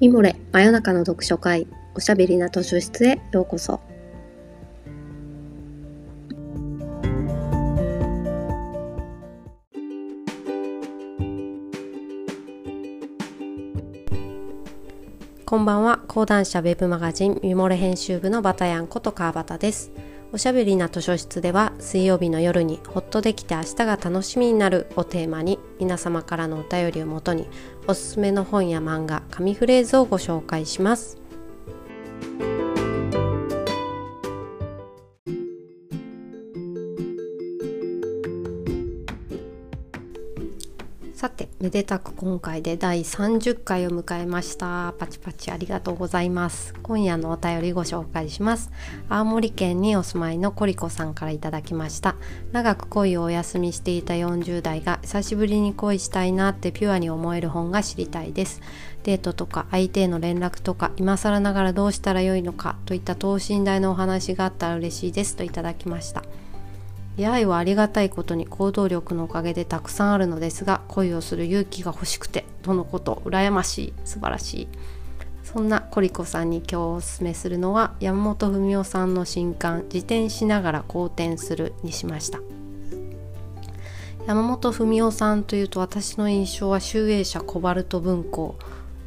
ミモレ真夜中の読書会おしゃべりな図書室へようこそ。こんばんは。講談社ウェブマガジンミモレ編集部のバタヤンこと川端です。おしゃべりな図書室では水曜日の夜にほっとできて明日が楽しみになるをテーマに皆様からのお便りをもとにおすすめの本や漫画紙フレーズをご紹介します。さてめでたく今回で第30回を迎えました。パチパチありがとうございます。今夜のお便りご紹介します。青森県にお住まいのコリコさんからいただきました。長く恋をお休みしていた40代が久しぶりに恋したいなってピュアに思える本が知りたいです。デートとか相手への連絡とか今更ながらどうしたらよいのかといった等身大のお話があったら嬉しいですといただきました。出会いはありがたいことに行動力のおかげでたくさんあるのですが恋をする勇気が欲しくてとのこと羨ましい素晴らしい。そんなコリコさんに今日おすすめするのは山本文夫さんの新刊「自転しながら好転する」にしました。山本文夫さんというと私の印象は集英社コバルト文庫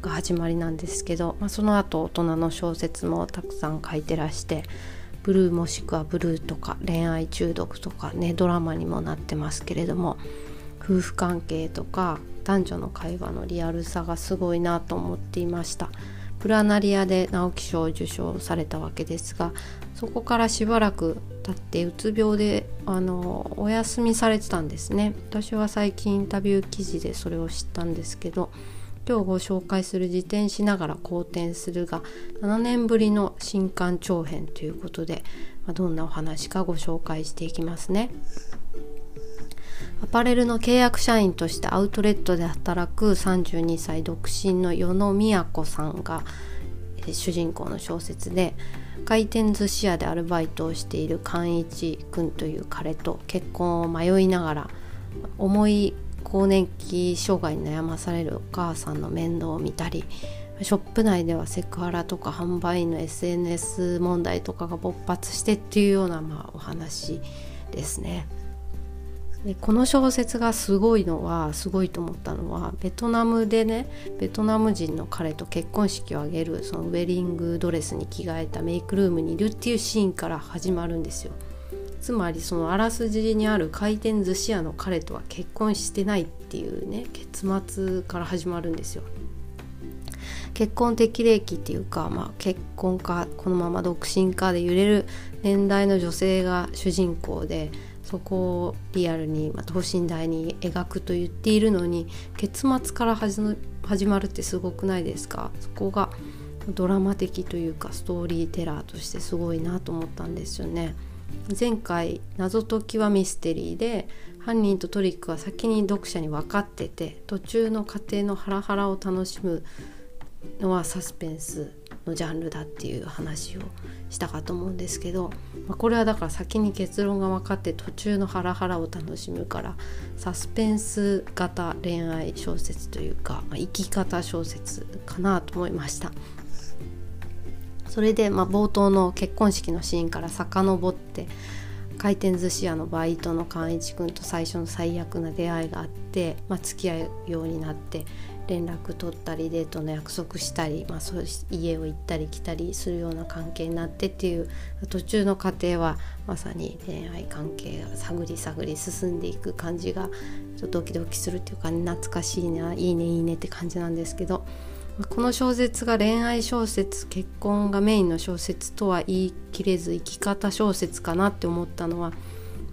が始まりなんですけど、まあ、その後大人の小説もたくさん書いてらしてブルーもしくはブルーとか恋愛中毒とかねドラマにもなってますけれども夫婦関係とか男女の会話のリアルさがすごいなと思っていました。プラナリアで直木賞を受賞されたわけですがそこからしばらく経ってうつ病であのお休みされてたんですね。私は最近インタビュー記事でそれを知ったんですけど今日ご紹介する自転しながら好転するが7年ぶりの新刊長編ということで、まあ、どんなお話かご紹介していきますね。アパレルの契約社員としてアウトレットで働く32歳独身の与野都さんが主人公の小説で回転寿司屋でアルバイトをしている寛一君という彼と結婚を迷いながら重い更年期障害に悩まされるお母さんの面倒を見たりショップ内ではセクハラとか販売員の SNS 問題とかが勃発してっていうような、まあ、お話ですね。でこの小説がすごいのはすごいと思ったのはベトナムでねベトナム人の彼と結婚式を挙げるそのウェディングドレスに着替えたメイクルームにいるっていうシーンから始まるんですよ。つまりそのあらすじにある回転寿司屋の彼とは結婚してないっていうね結末から始まるんですよ。結婚適齢期っていうか、まあ、結婚かこのまま独身かで揺れる年代の女性が主人公でそこをリアルに、まあ、等身大に描くと言っているのに結末から始まるってすごくないですか？そこがドラマ的というかストーリーテラーとしてすごいなと思ったんですよね。前回謎解きはミステリーで犯人とトリックは先に読者に分かってて途中の過程のハラハラを楽しむのはサスペンスのジャンルだっていう話をしたかと思うんですけど、まあ、これはだから先に結論が分かって途中のハラハラを楽しむからサスペンス型恋愛小説というか、まあ、生き方小説かなと思いました。それで、まあ、冒頭の結婚式のシーンから遡って回転寿司屋のバイトの寛一君と最初の最悪な出会いがあって、まあ、付き合うようになって連絡取ったりデートの約束したり、まあ、そう家を行ったり来たりするような関係になってっていう途中の過程はまさに恋愛関係が探り探り進んでいく感じがちょっとドキドキするっていうか、懐かしいないいねいいねって感じなんですけど。この小説が恋愛小説結婚がメインの小説とは言い切れず生き方小説かなって思ったのは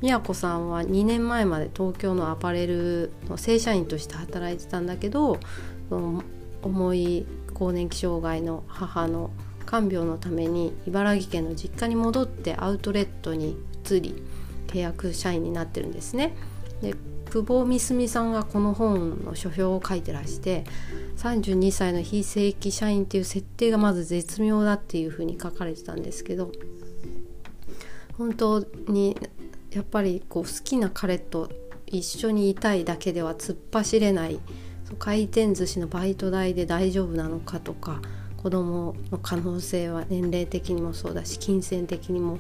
宮子さんは2年前まで東京のアパレルの正社員として働いてたんだけど重い更年期障害の母の看病のために茨城県の実家に戻ってアウトレットに移り契約社員になってるんですね。で久保美澄さんがこの本の書評を書いてらして32歳の非正規社員っていう設定がまず絶妙だっていうふうに書かれてたんですけど本当にやっぱりこう好きな彼と一緒にいたいだけでは突っ走れない回転寿司のバイト代で大丈夫なのかとか子供の可能性は年齢的にもそうだし金銭的にも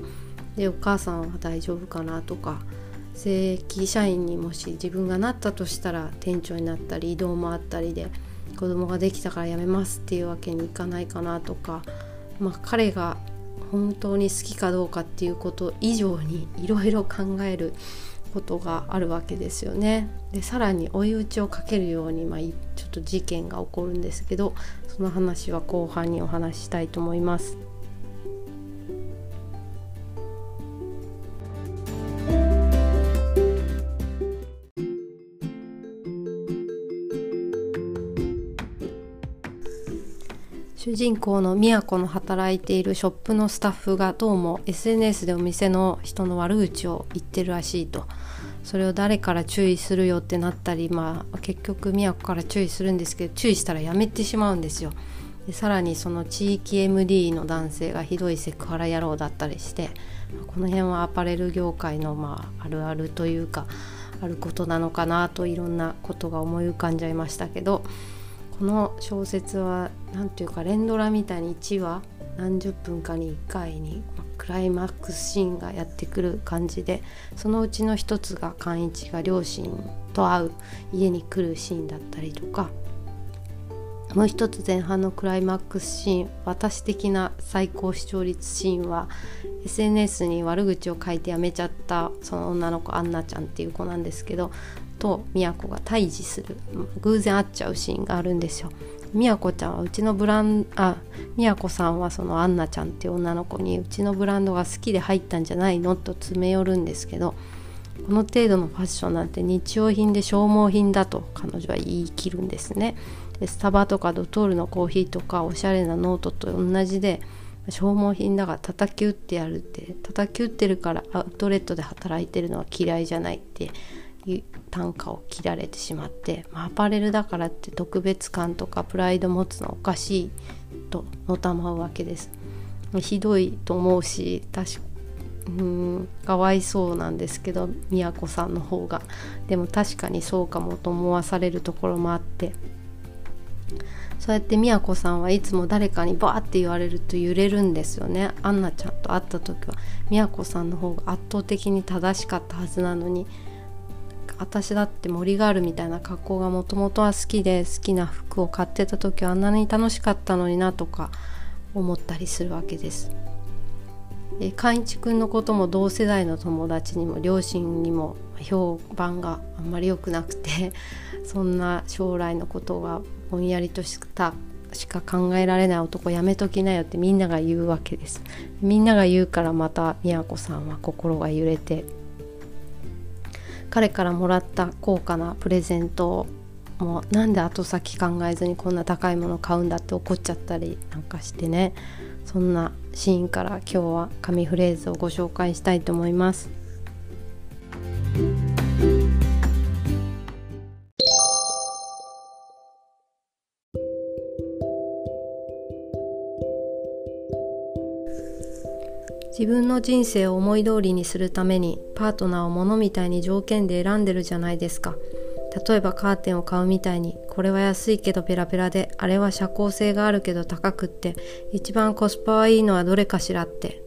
でお母さんは大丈夫かなとか正規社員にもし自分がなったとしたら店長になったり移動もあったりで子供ができたから辞めますっていうわけにいかないかなとか、まあ、彼が本当に好きかどうかっていうこと以上にいろいろ考えることがあるわけですよね。でさらに追い打ちをかけるように、まあ、ちょっと事件が起こるんですけどその話は後半にお話ししたいと思います。主人公の宮子の働いているショップのスタッフがどうも SNS でお店の人の悪口を言ってるらしいと。それを誰から注意するよってなったり、まあ、結局宮子から注意するんですけど注意したらやめてしまうんですよ。でさらにその地域 MD の男性がひどいセクハラ野郎だったりしてこの辺はアパレル業界の、まあ、あるあるというかあることなのかなといろんなことが思い浮かんじゃいましたけどこの小説は何ていうか連ドラみたいに1話何十分かに1回にクライマックスシーンがやってくる感じでそのうちの一つが寛一が両親と会う家に来るシーンだったりとかもう一つ前半のクライマックスシーン私的な最高視聴率シーンは SNS に悪口を書いてやめちゃったその女の子アンナちゃんっていう子なんですけどと宮子が対峙する偶然会っちゃうシーンがあるんですよ。宮子ちゃんはうちのブランあ宮子さんはそのアンナちゃんっていう女の子にうちのブランドが好きで入ったんじゃないのと詰め寄るんですけどこの程度のファッションなんて日用品で消耗品だと彼女は言い切るんですね。スタバとかドトールのコーヒーとかおしゃれなノートと同じで消耗品だから叩き売ってやるって叩き売ってるからアウトレットで働いてるのは嫌いじゃないって啖呵を切られてしまって、まあ、アパレルだからって特別感とかプライド持つのおかしいとのたまうわけです。ひどいと思うし確うんかわいそうなんですけど宮子さんの方がでも確かにそうかもと思わされるところもあってそうやって宮子さんはいつも誰かにバーって言われると揺れるんですよね。アンナちゃんと会った時は。宮子さんの方が圧倒的に正しかったはずなのに。私だって森ガールみたいな格好がもともとは好きで好きな服を買ってた時はあんなに楽しかったのになとか思ったりするわけです。で寛一くんのことも同世代の友達にも両親にも評判があんまり良くなくてそんな将来のことがぼんやりとしたしか考えられない男やめときなよってみんなが言うわけですみんなが言うからまた宮子さんは心が揺れて彼からもらった高価なプレゼントをもうなんで後先考えずにこんな高いもの買うんだって怒っちゃったりなんかしてねそんなシーンから今日は紙フレーズをご紹介したいと思います。自分の人生を思い通りにするためにパートナーを物みたいに条件で選んでるじゃないですか。例えばカーテンを買うみたいにこれは安いけどペラペラであれは社交性があるけど高くって一番コスパはいいのはどれかしらって。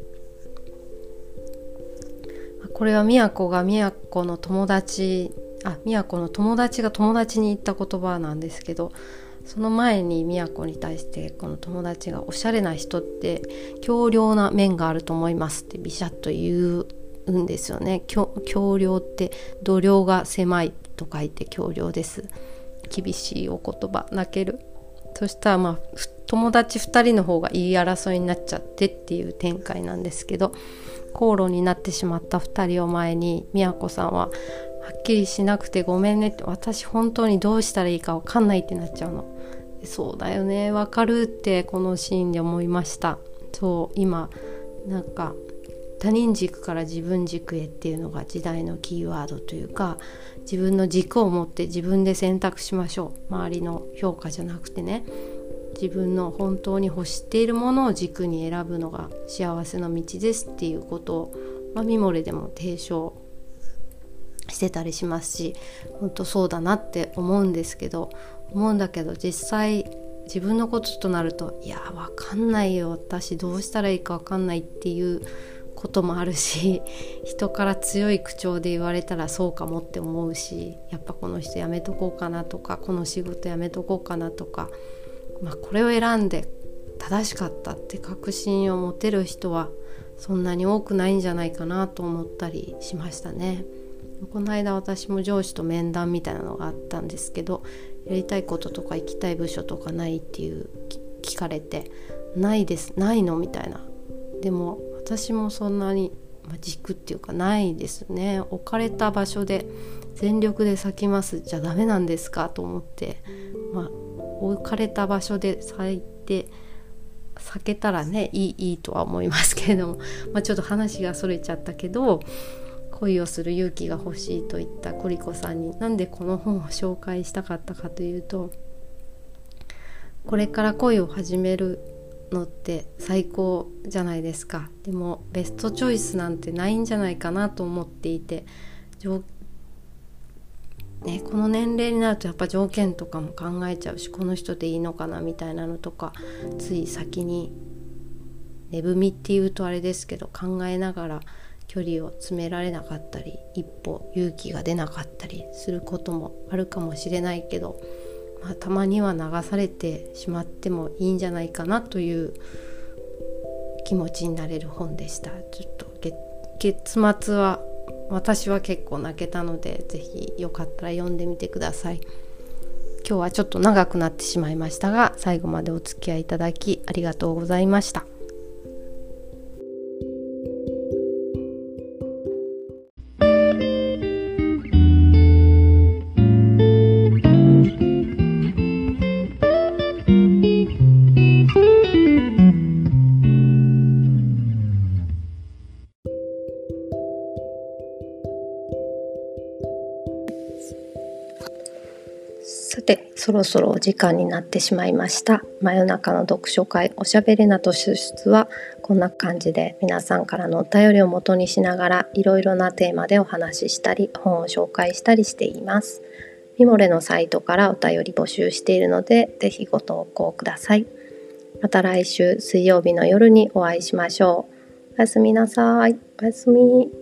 これは宮子が宮子の友達あ宮子の友達が友達に言った言葉なんですけどその前に都に対してこの友達がおしゃれな人って強量な面があると思いますってビシャッと言うんですよね。強量って度量が狭いと書いて強量です。厳しいお言葉。泣ける。そしたらまあ友達2人の方が言い争いになっちゃってっていう展開なんですけど口論になってしまった2人を前に都さんははっきりしなくてごめんねって私本当にどうしたらいいか分かんないってなっちゃうの。そうだよね。分かるってこのシーンで思いました。そう今なんか他人軸から自分軸へっていうのが時代のキーワードというか自分の軸を持って自分で選択しましょう。周りの評価じゃなくてね。自分の本当に欲しているものを軸に選ぶのが幸せの道ですっていうことを、まあ、ミモレでも提唱してたりしますし本当そうだなって思うんですけど思うんだけど実際自分のこととなるといやわかんないよ私どうしたらいいかわかんないっていうこともあるし 人から強い口調で言われたらそうかもって思うしやっぱこの人やめとこうかなとかこの仕事やめとこうかなとか、まあ、これを選んで正しかったって確信を持てる人はそんなに多くないんじゃないかなと思ったりしましたね。この間私も上司と面談みたいなのがあったんですけどやりたいこととか行きたい部署とかないっていう聞かれて「ないですないの?」みたいな。でも私もそんなに、まあ、軸っていうかないですね。置かれた場所で全力で咲きますじゃダメなんですか？と思って、まあ、置かれた場所で咲いて避けたらねいいいいとは思いますけれども、まあ、ちょっと話がそれちゃったけど恋をする勇気が欲しいと言ったコリコさんになんでこの本を紹介したかったかというとこれから恋を始めるのって最高じゃないですか。でもベストチョイスなんてないんじゃないかなと思っていてね、この年齢になるとやっぱ条件とかも考えちゃうしこの人でいいのかなみたいなのとかつい先に寝踏みっていうとあれですけど考えながら距離を詰められなかったり一歩勇気が出なかったりすることもあるかもしれないけどまあ、たまには流されてしまってもいいんじゃないかなという気持ちになれる本でした。ちょっと月末は私は結構泣けたので是非よかったら読んでみてください。今日はちょっと長くなってしまいましたが最後までお付き合いいただきありがとうございました。そろそろお時間になってしまいました。真夜中の読書会おしゃべりなと出出はこんな感じで皆さんからのお便りを元にしながらいろいろなテーマでお話ししたり本を紹介したりしています。ミモレのサイトからお便り募集しているのでぜひご投稿ください。また来週水曜日の夜にお会いしましょう。おやすみなさい。おやすみ。